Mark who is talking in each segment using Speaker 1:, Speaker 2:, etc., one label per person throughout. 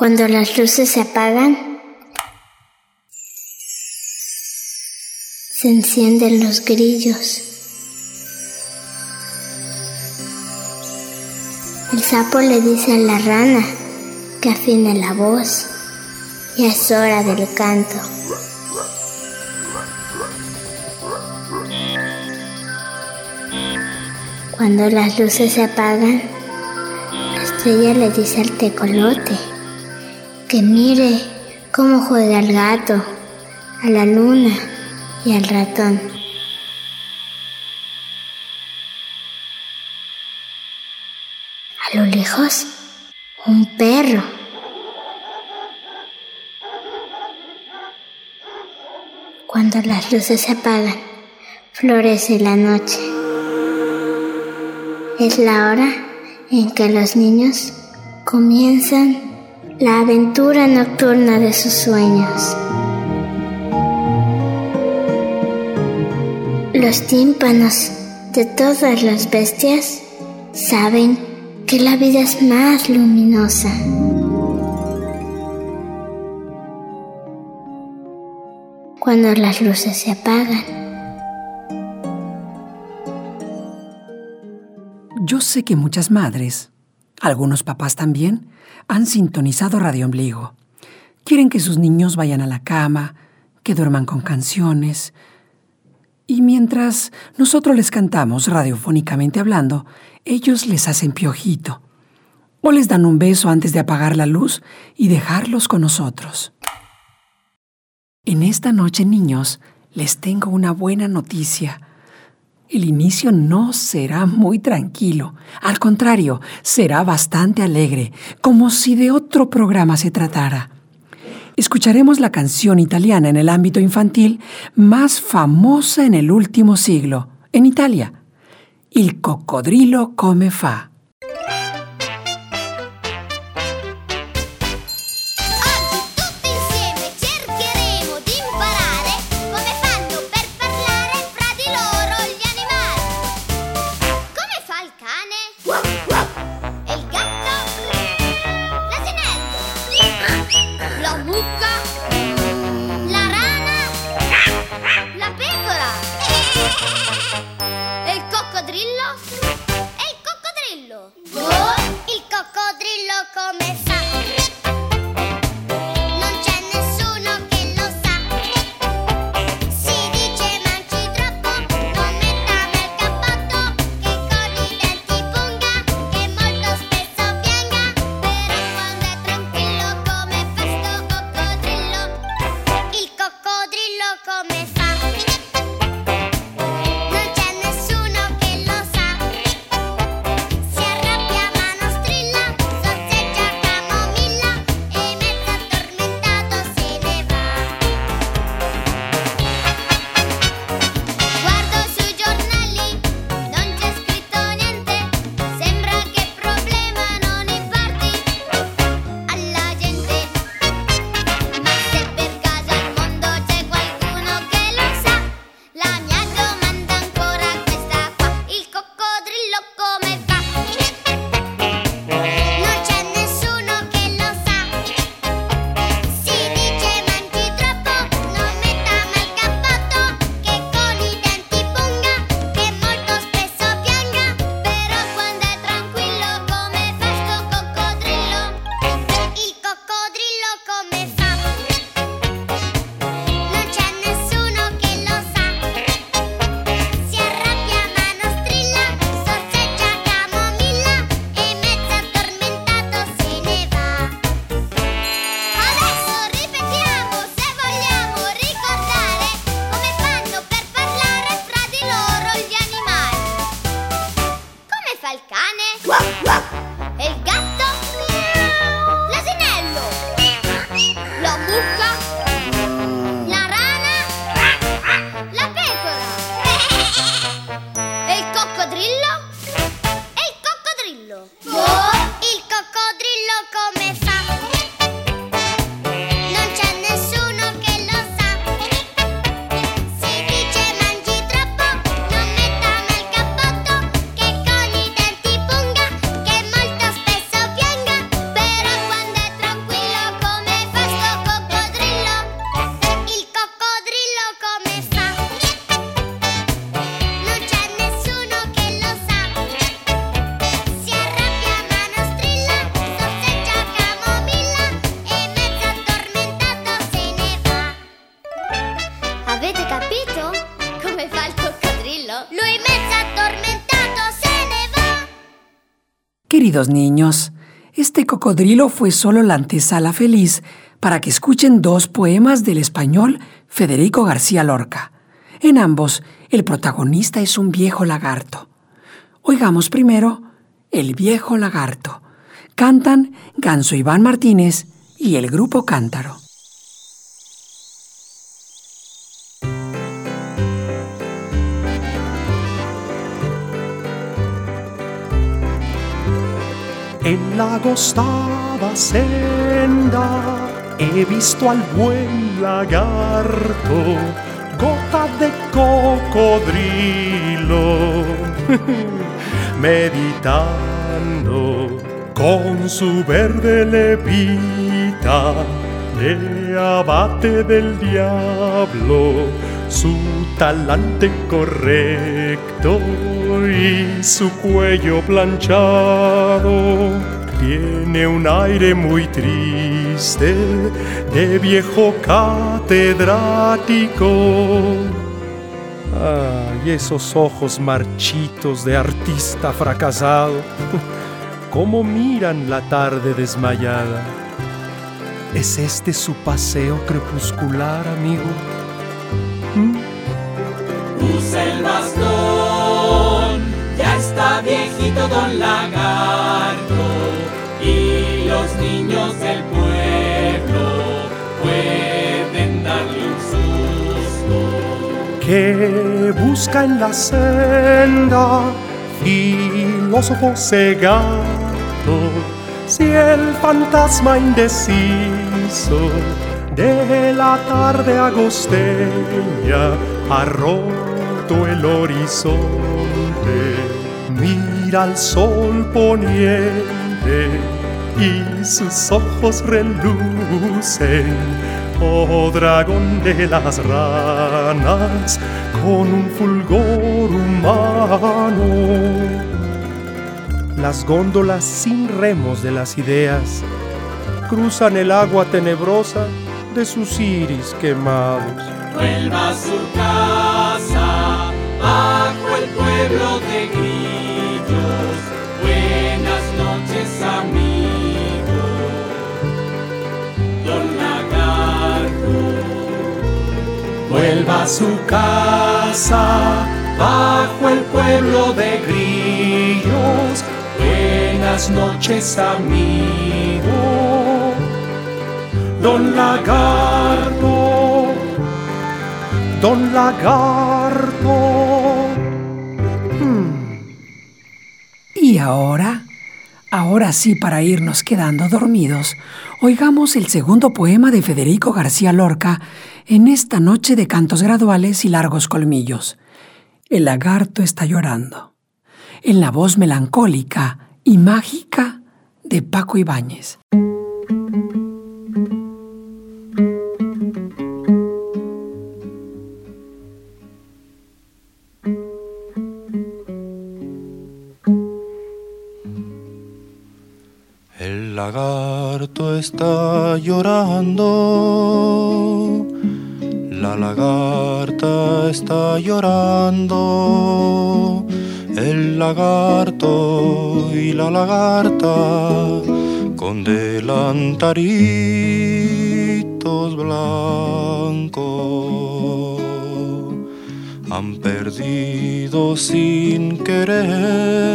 Speaker 1: Cuando las luces se apagan, se encienden los grillos. El sapo le dice a la rana que afine la voz y es hora del canto. Cuando las luces se apagan, la estrella le dice al tecolote que mire cómo juega el gato, a la luna y al ratón. A lo lejos, un perro. Cuando las luces se apagan, florece la noche. Es la hora en que los niños comienzan la aventura nocturna de sus sueños. Los tímpanos de todas las bestias saben que la vida es más luminosa. Cuando las luces se apagan.
Speaker 2: Yo sé que muchas madres, algunos papás también, han sintonizado Radio Ombligo. Quieren que sus niños vayan a la cama, que duerman con canciones, y mientras nosotros les cantamos radiofónicamente hablando, ellos les hacen piojito. O les dan un beso antes de apagar la luz y dejarlos con nosotros. En esta noche, niños, les tengo una buena noticia. El inicio no será muy tranquilo. Al contrario, será bastante alegre, como si de otro programa se tratara escucharemos la canción italiana en el ámbito infantil más famosa en el último siglo, en Italia. Il coccodrillo come fa. Queridos niños, este cocodrilo fue solo la antesala feliz para que escuchen dos poemas del español Federico García Lorca. En ambos, el protagonista es un viejo lagarto. Oigamos primero El viejo lagarto. Cantan Ganso Iván Martínez y el grupo Cántaro.
Speaker 3: En la agostada senda he visto al buen lagarto, gota de cocodrilo, meditando con su verde levita, le abate del diablo su talante correcto y su cuello planchado. Tiene un aire muy triste de viejo catedrático. Ay, esos ojos marchitos de artista fracasado, cómo miran la tarde desmayada. ¿Es este su paseo crepuscular, amigo?
Speaker 4: Usa el bastón, ya está viejito don lagarto los niños del pueblo pueden darle un susto.
Speaker 3: Que busca en la senda, filósofo cegato, si el fantasma indeciso de la tarde agosteña ha roto el horizonte. Mira al sol poniente y sus ojos relucen. Oh dragón de las ranas, con un fulgor humano. Las góndolas sin remos de las ideas cruzan el agua tenebrosa de sus iris quemados.
Speaker 4: Vuelva a su casa, bajo el pueblo de
Speaker 3: Vuelva a su casa, bajo el pueblo de grillos. Buenas noches, amigo. Don Lagarto, Don Lagarto.
Speaker 2: Y ahora, ahora sí para irnos quedando dormidos, oigamos el segundo poema de Federico García Lorca en esta noche de cantos graduales y largos colmillos. El lagarto está llorando. En la voz melancólica y mágica de Paco Ibáñez.
Speaker 5: El lagarto está llorando, la lagarta está llorando, el lagarto y la lagarta con delantaritos blancos han perdido sin querer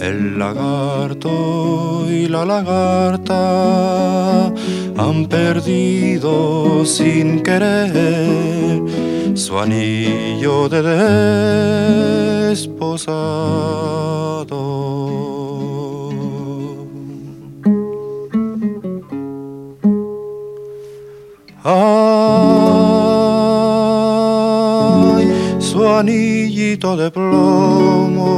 Speaker 5: el lagarto y la lagarta han perdido sin querer su anillo de desposado. Ay, su anillito de plomo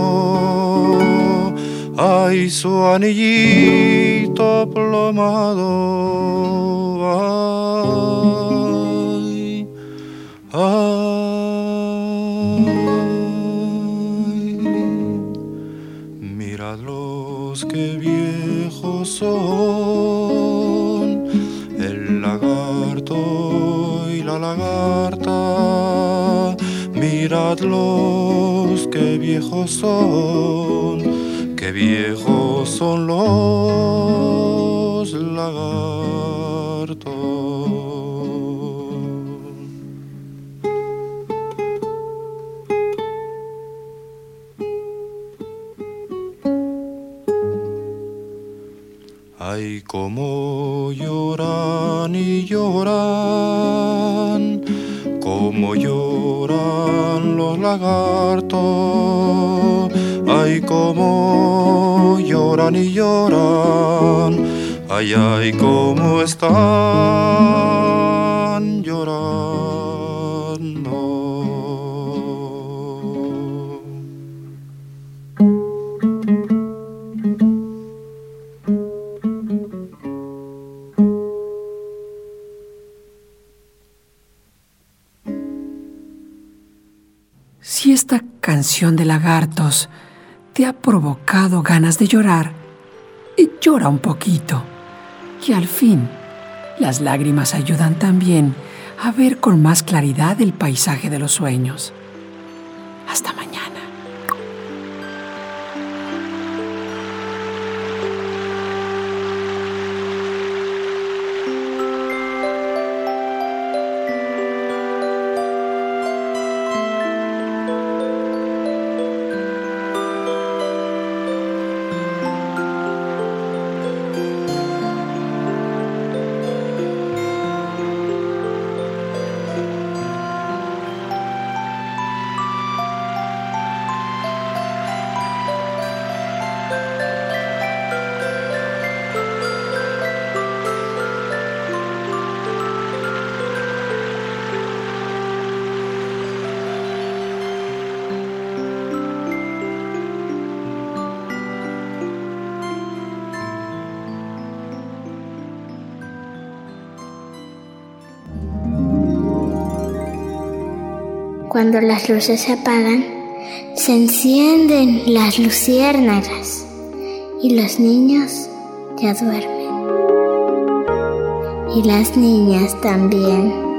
Speaker 5: ay, su anillito plomado, ay, ay, míralos que viejos son, el lagarto y la lagarta, miradlos que viejos son qué viejos son los lagartos. Ay, cómo lloran y lloran, cómo lloran los lagartos. Ay, cómo lloran y lloran, ay, ay, cómo están llorando.
Speaker 2: Si esta canción de lagartos te ha provocado ganas de llorar, y llora un poquito, que al fin las lágrimas ayudan también a ver con más claridad el paisaje de los sueños.
Speaker 1: Cuando las luces se apagan, se encienden las luciérnagas y los niños ya duermen. Y las niñas también.